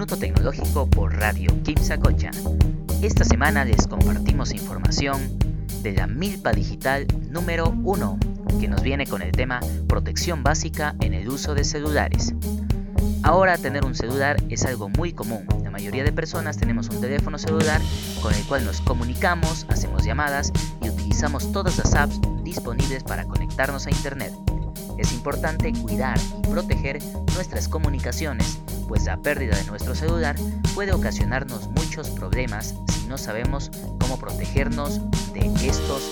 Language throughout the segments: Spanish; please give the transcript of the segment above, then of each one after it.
Minuto Tecnológico por Radio Sacocha. Esta semana les compartimos información de la Milpa Digital número 1, que nos viene con el tema protección básica en el uso de celulares. Ahora tener un celular es algo muy común. La mayoría de personas tenemos un teléfono celular con el cual nos comunicamos, hacemos llamadas y utilizamos todas las apps disponibles para conectarnos a Internet. Es importante cuidar y proteger nuestras comunicaciones, pues la pérdida de nuestro celular puede ocasionarnos muchos problemas si no sabemos cómo protegernos de estos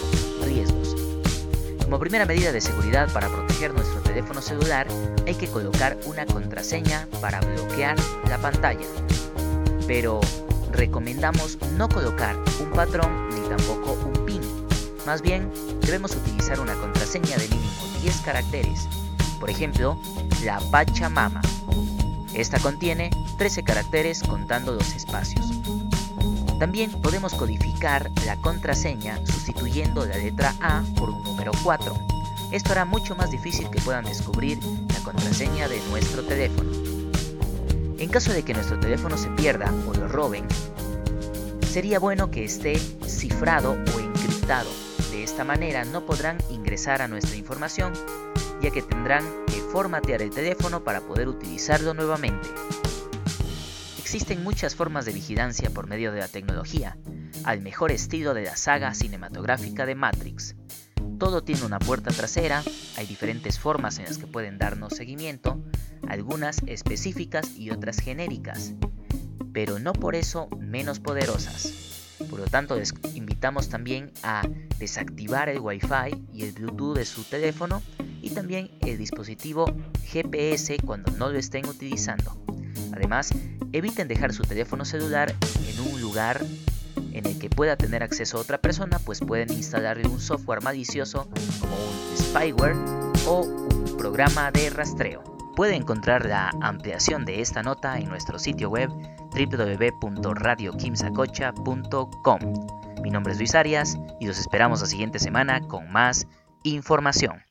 riesgos. Como primera medida de seguridad para proteger nuestro teléfono celular, hay que colocar una contraseña para bloquear la pantalla. Pero recomendamos no colocar un patrón ni tampoco un PIN. Más bien, debemos utilizar una contraseña de mínimo 10 caracteres. Por ejemplo, la Pachamama. Esta contiene 13 caracteres contando los espacios. También podemos codificar la contraseña sustituyendo la letra A por un número 4. Esto hará mucho más difícil que puedan descubrir la contraseña de nuestro teléfono. En caso de que nuestro teléfono se pierda o lo roben, sería bueno que esté cifrado o encriptado. De esta manera no podrán ingresar a nuestra información, ya que tendrán que formatear el teléfono para poder utilizarlo nuevamente. Existen muchas formas de vigilancia por medio de la tecnología, al mejor estilo de la saga cinematográfica de Matrix. Todo tiene una puerta trasera, hay diferentes formas en las que pueden darnos seguimiento, algunas específicas y otras genéricas, pero no por eso menos poderosas. Por lo tanto, les invitamos también a desactivar el Wi-Fi y el Bluetooth de su teléfono y también el dispositivo GPS cuando no lo estén utilizando. Además, eviten dejar su teléfono celular en un lugar en el que pueda tener acceso a otra persona, pues pueden instalarle un software malicioso como un spyware o un programa de rastreo. Puede encontrar la ampliación de esta nota en nuestro sitio web www.radiokimsacocha.com. Mi nombre es Luis Arias y los esperamos la siguiente semana con más información.